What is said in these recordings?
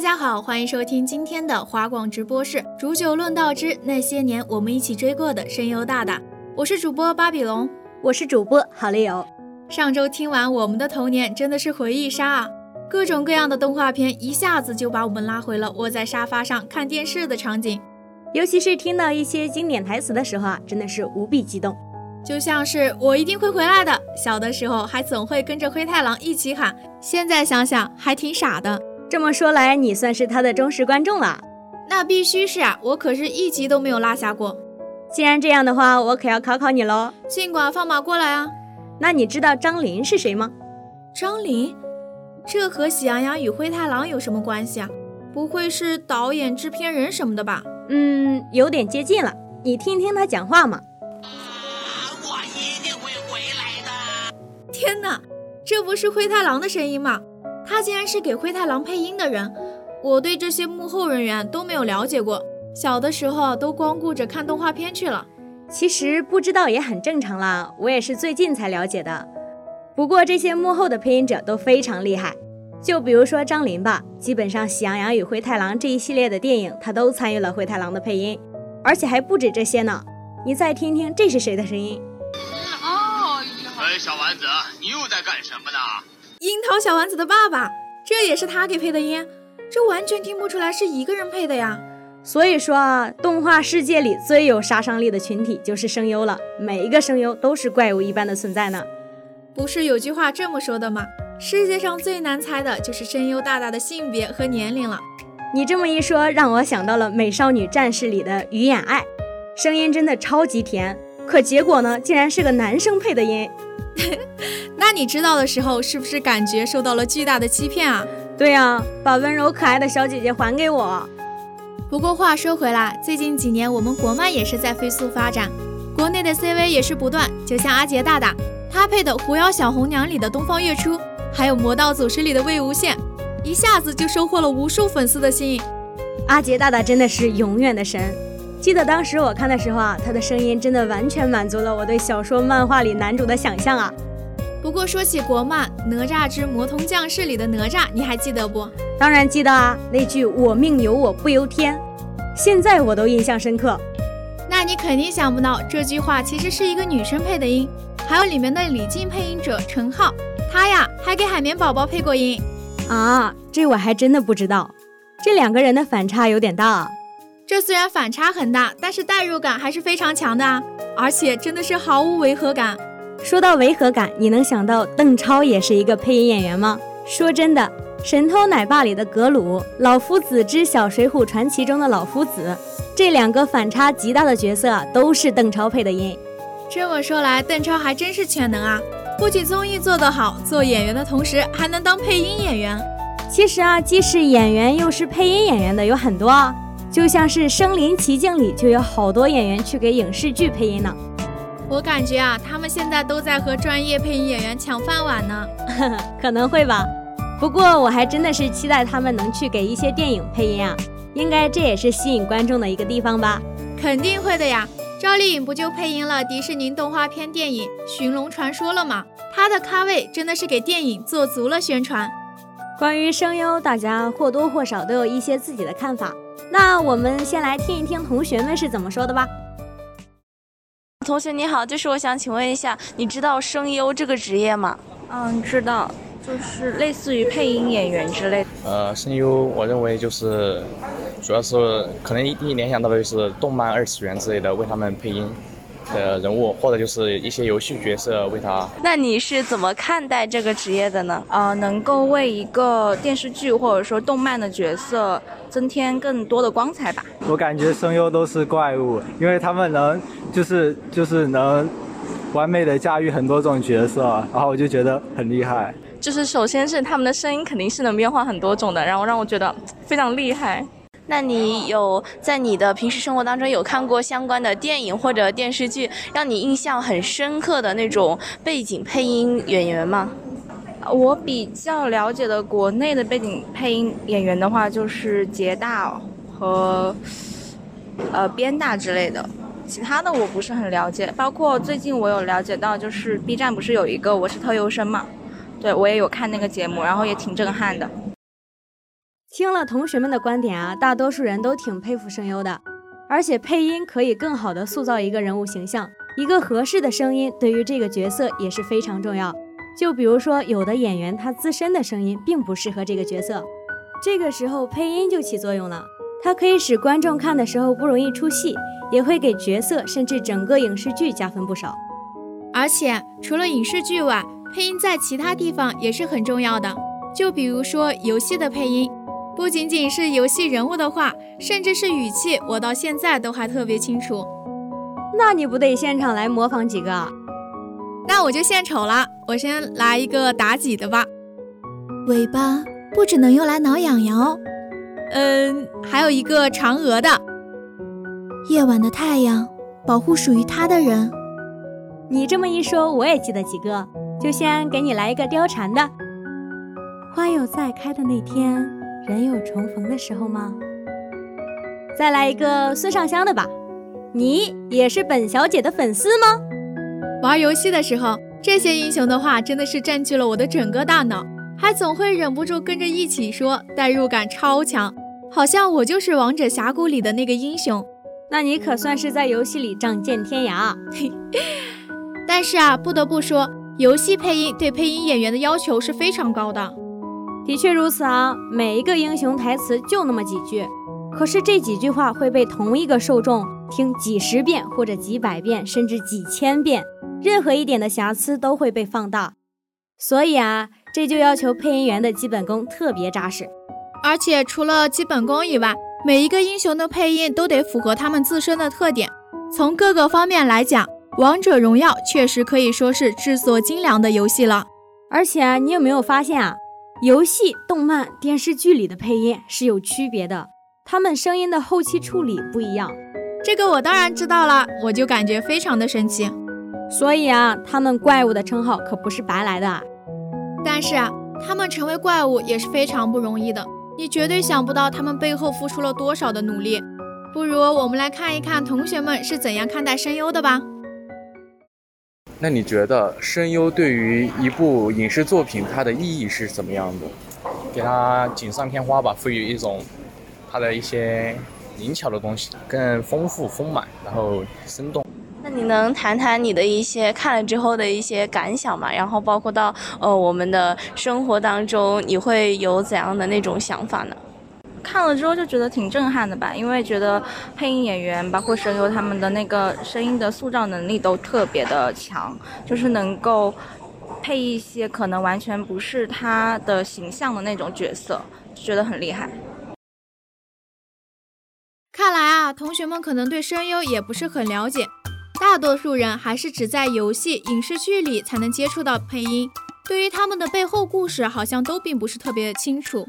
家好，欢迎收听今天的华广直播室煮酒论道之那些年我们一起追过的声优大大。我是主播巴比龙，我是主播好丽友。上周听完我们的童年，真的是回忆杀啊！各种各样的动画片一下子就把我们拉回了窝在沙发上看电视的场景。尤其是听到一些经典台词的时候啊，真的是无比激动。就像是我一定会回来的，小的时候还总会跟着灰太狼一起喊，现在想想还挺傻的。这么说来，你算是他的忠实观众了。那必须是啊，我可是一集都没有落下过。既然这样的话，我可要考考你喽。尽管放马过来啊。那你知道张琳是谁吗？张琳，这和喜羊羊与灰太狼有什么关系啊？不会是导演、制片人什么的吧？嗯，有点接近了。你听听他讲话嘛。我一定会回来的天哪，这不是灰太狼的声音吗？他竟然是给灰太狼配音的人。我对这些幕后人员都没有了解过，小的时候都光顾着看动画片去了。其实不知道也很正常啦，我也是最近才了解的。不过这些幕后的配音者都非常厉害，就比如说张琳吧，基本上《喜羊羊与灰太狼》这一系列的电影，他都参与了灰太狼的配音，而且还不止这些呢。你再听听，这是谁的声音？哦哎，小丸子，你又在干什么呢？樱桃小丸子的爸爸，这也是他给配的音，这完全听不出来是一个人配的呀。所以说啊，动画世界里最有杀伤力的群体就是声优了，每一个声优都是怪物一般的存在呢。不是有句话这么说的吗？世界上最难猜的就是声优大大的性别和年龄了。你这么一说，让我想到了《美少女战士》里的鱼眼爱，声音真的超级甜，可结果呢，竟然是个男生配的音。那你知道的时候，是不是感觉受到了巨大的欺骗啊？对呀，把温柔可爱的小姐姐还给我。不过话说回来，最近几年我们国漫也是在飞速发展，国内的 CV 也是不断。就像阿杰大大，他配的《狐妖小红娘》里的东方月初，还有《魔道祖师》里的魏无羡，一下子就收获了无数粉丝的心。阿杰大大真的是永远的神。记得当时我看的时候啊，他的声音真的完全满足了我对小说、漫画里男主的想象啊。不过说起国漫《哪吒之魔童降世》里的哪吒，你还记得不？当然记得啊，那句“我命由我不由天”，现在我都印象深刻。那你肯定想不到，这句话其实是一个女生配的音。还有里面的李靖配音者陈浩，他呀还给海绵宝宝配过音啊，这我还真的不知道。这两个人的反差有点大。这虽然反差很大，但是代入感还是非常强的啊！而且真的是毫无违和感。说到违和感，你能想到邓超也是一个配音演员吗？说真的，《神偷奶爸》里的格鲁，老夫子之小水浒传奇中的老夫子，这两个反差极大的角色啊，都是邓超配的音。这么说来，邓超还真是全能啊！不仅综艺做得好，做演员的同时还能当配音演员。其实啊，既是演员又是配音演员的有很多啊。就像是《身临其境》里就有好多演员去给影视剧配音呢。我感觉啊，他们现在都在和专业配音演员抢饭碗呢。可能会吧，不过我还真的是期待他们能去给一些电影配音啊，应该这也是吸引观众的一个地方吧。肯定会的呀，赵丽颖不就配音了迪士尼动画片电影《寻龙传说》了吗？她的咖位真的是给电影做足了宣传。关于声优，大家或多或少都有一些自己的看法。那我们先来听一听同学们是怎么说的吧。同学你好，就是我想请问一下，你知道声优这个职业吗？嗯，知道，就是类似于配音演员之类的。呃，声优，我认为就是主要是可能一第一联想到的就是动漫二次元之类的，为他们配音的人物，或者就是一些游戏角色为他。那你是怎么看待这个职业的呢？呃，能够为一个电视剧或者说动漫的角色增添更多的光彩吧。我感觉声优都是怪物，因为他们能就是就是能完美的驾驭很多种角色，然后我就觉得很厉害。就是首先是他们的声音肯定是能变化很多种的，然后让我觉得非常厉害。那你有在你的平时生活当中有看过相关的电影或者电视剧，让你印象很深刻的那种背景配音演员吗？我比较了解的国内的背景配音演员的话，就是杰大和呃边大之类的。其他的我不是很了解，包括最近我有了解到，就是 B 站不是有一个我是特优生嘛？对我也有看那个节目，然后也挺震撼的。听了同学们的观点啊，大多数人都挺佩服声优的，而且配音可以更好的塑造一个人物形象，一个合适的声音对于这个角色也是非常重要。就比如说有的演员他自身的声音并不适合这个角色，这个时候配音就起作用了，它可以使观众看的时候不容易出戏。也会给角色甚至整个影视剧加分不少。而且除了影视剧外，配音在其他地方也是很重要的。就比如说游戏的配音，不仅仅是游戏人物的话，甚至是语气，我到现在都还特别清楚。那你不得现场来模仿几个？那我就献丑了，我先来一个妲己的吧。尾巴不只能用来挠痒痒哦。嗯，还有一个嫦娥的。夜晚的太阳，保护属于他的人。你这么一说，我也记得几个，就先给你来一个貂蝉的。花有再开的那天，人有重逢的时候吗？再来一个孙尚香的吧。你也是本小姐的粉丝吗？玩游戏的时候，这些英雄的话真的是占据了我的整个大脑，还总会忍不住跟着一起说，代入感超强，好像我就是王者峡谷里的那个英雄。那你可算是在游戏里仗剑天涯。但是啊，不得不说，游戏配音对配音演员的要求是非常高的。的确如此啊，每一个英雄台词就那么几句，可是这几句话会被同一个受众听几十遍或者几百遍，甚至几千遍，任何一点的瑕疵都会被放大。所以啊，这就要求配音员的基本功特别扎实。而且除了基本功以外，每一个英雄的配音都得符合他们自身的特点。从各个方面来讲，《王者荣耀》确实可以说是制作精良的游戏了。而且你有没有发现啊？游戏、动漫、电视剧里的配音是有区别的，他们声音的后期处理不一样。这个我当然知道了，我就感觉非常的神奇。所以啊，他们怪物的称号可不是白来的。但是啊，他们成为怪物也是非常不容易的。你绝对想不到他们背后付出了多少的努力，不如我们来看一看同学们是怎样看待声优的吧。那你觉得声优对于一部影视作品它的意义是怎么样的？给它锦上添花吧，赋予一种它的一些灵巧的东西，更丰富丰满，然后生动。那你能谈谈你的一些看了之后的一些感想吗？然后包括到呃我们的生活当中，你会有怎样的那种想法呢？看了之后就觉得挺震撼的吧，因为觉得配音演员包括声优他们的那个声音的塑造能力都特别的强，就是能够配一些可能完全不是他的形象的那种角色，觉得很厉害。看来啊，同学们可能对声优也不是很了解。大多数人还是只在游戏、影视剧里才能接触到配音，对于他们的背后故事，好像都并不是特别清楚。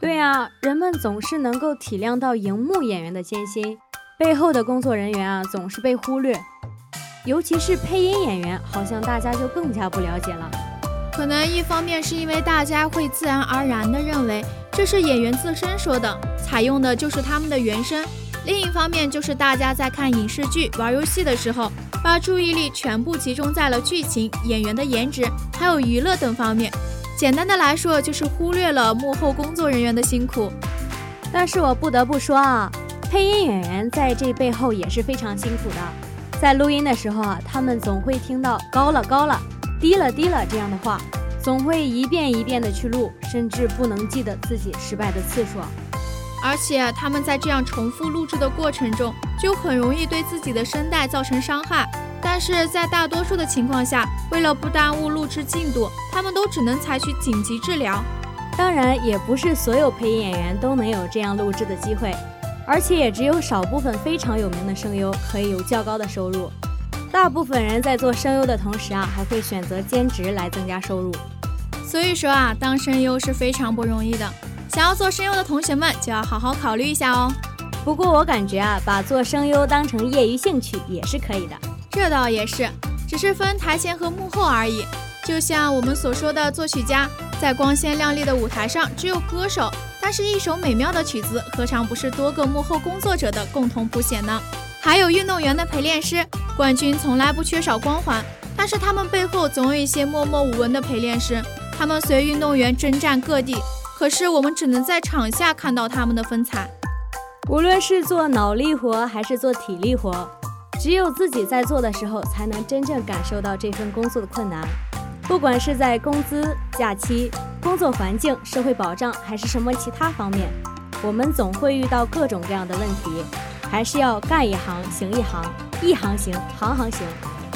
对呀，人们总是能够体谅到荧幕演员的艰辛，背后的工作人员啊总是被忽略，尤其是配音演员，好像大家就更加不了解了。可能一方面是因为大家会自然而然地认为这是演员自身说的，采用的就是他们的原声。另一方面，就是大家在看影视剧、玩游戏的时候，把注意力全部集中在了剧情、演员的颜值，还有娱乐等方面。简单的来说，就是忽略了幕后工作人员的辛苦。但是我不得不说啊，配音演员在这背后也是非常辛苦的。在录音的时候啊，他们总会听到高了高了、低了低了这样的话，总会一遍一遍的去录，甚至不能记得自己失败的次数。而且他们在这样重复录制的过程中，就很容易对自己的声带造成伤害。但是在大多数的情况下，为了不耽误录制进度，他们都只能采取紧急治疗。当然，也不是所有配音演员都能有这样录制的机会，而且也只有少部分非常有名的声优可以有较高的收入。大部分人在做声优的同时啊，还会选择兼职来增加收入。所以说啊，当声优是非常不容易的。想要做声优的同学们就要好好考虑一下哦。不过我感觉啊，把做声优当成业余兴趣也是可以的。这倒也是，只是分台前和幕后而已。就像我们所说的作曲家，在光鲜亮丽的舞台上只有歌手，但是一首美妙的曲子，何尝不是多个幕后工作者的共同谱写呢？还有运动员的陪练师，冠军从来不缺少光环，但是他们背后总有一些默默无闻的陪练师，他们随运动员征战各地。可是我们只能在场下看到他们的风采。无论是做脑力活还是做体力活，只有自己在做的时候，才能真正感受到这份工作的困难。不管是在工资、假期、工作环境、社会保障，还是什么其他方面，我们总会遇到各种各样的问题。还是要干一行行一行，一行行行行行。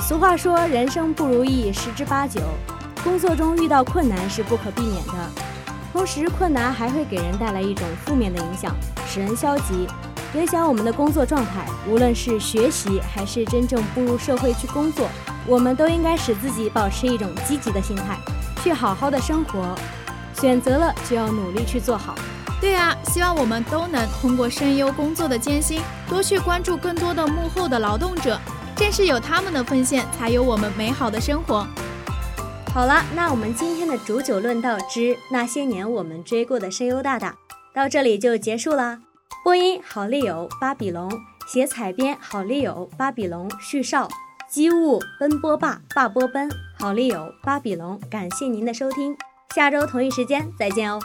俗话说，人生不如意十之八九，工作中遇到困难是不可避免的。同时，困难还会给人带来一种负面的影响，使人消极，影响我们的工作状态。无论是学习还是真正步入社会去工作，我们都应该使自己保持一种积极的心态，去好好的生活。选择了就要努力去做好。对啊，希望我们都能通过声优工作的艰辛，多去关注更多的幕后的劳动者。正是有他们的奉献，才有我们美好的生活。好了，那我们今天的煮酒论道之那些年我们追过的声优大大到这里就结束啦。播音好丽友巴比龙，写彩编好丽友巴比龙，旭少机务奔波霸霸波奔好丽友巴比龙，感谢您的收听，下周同一时间再见哦。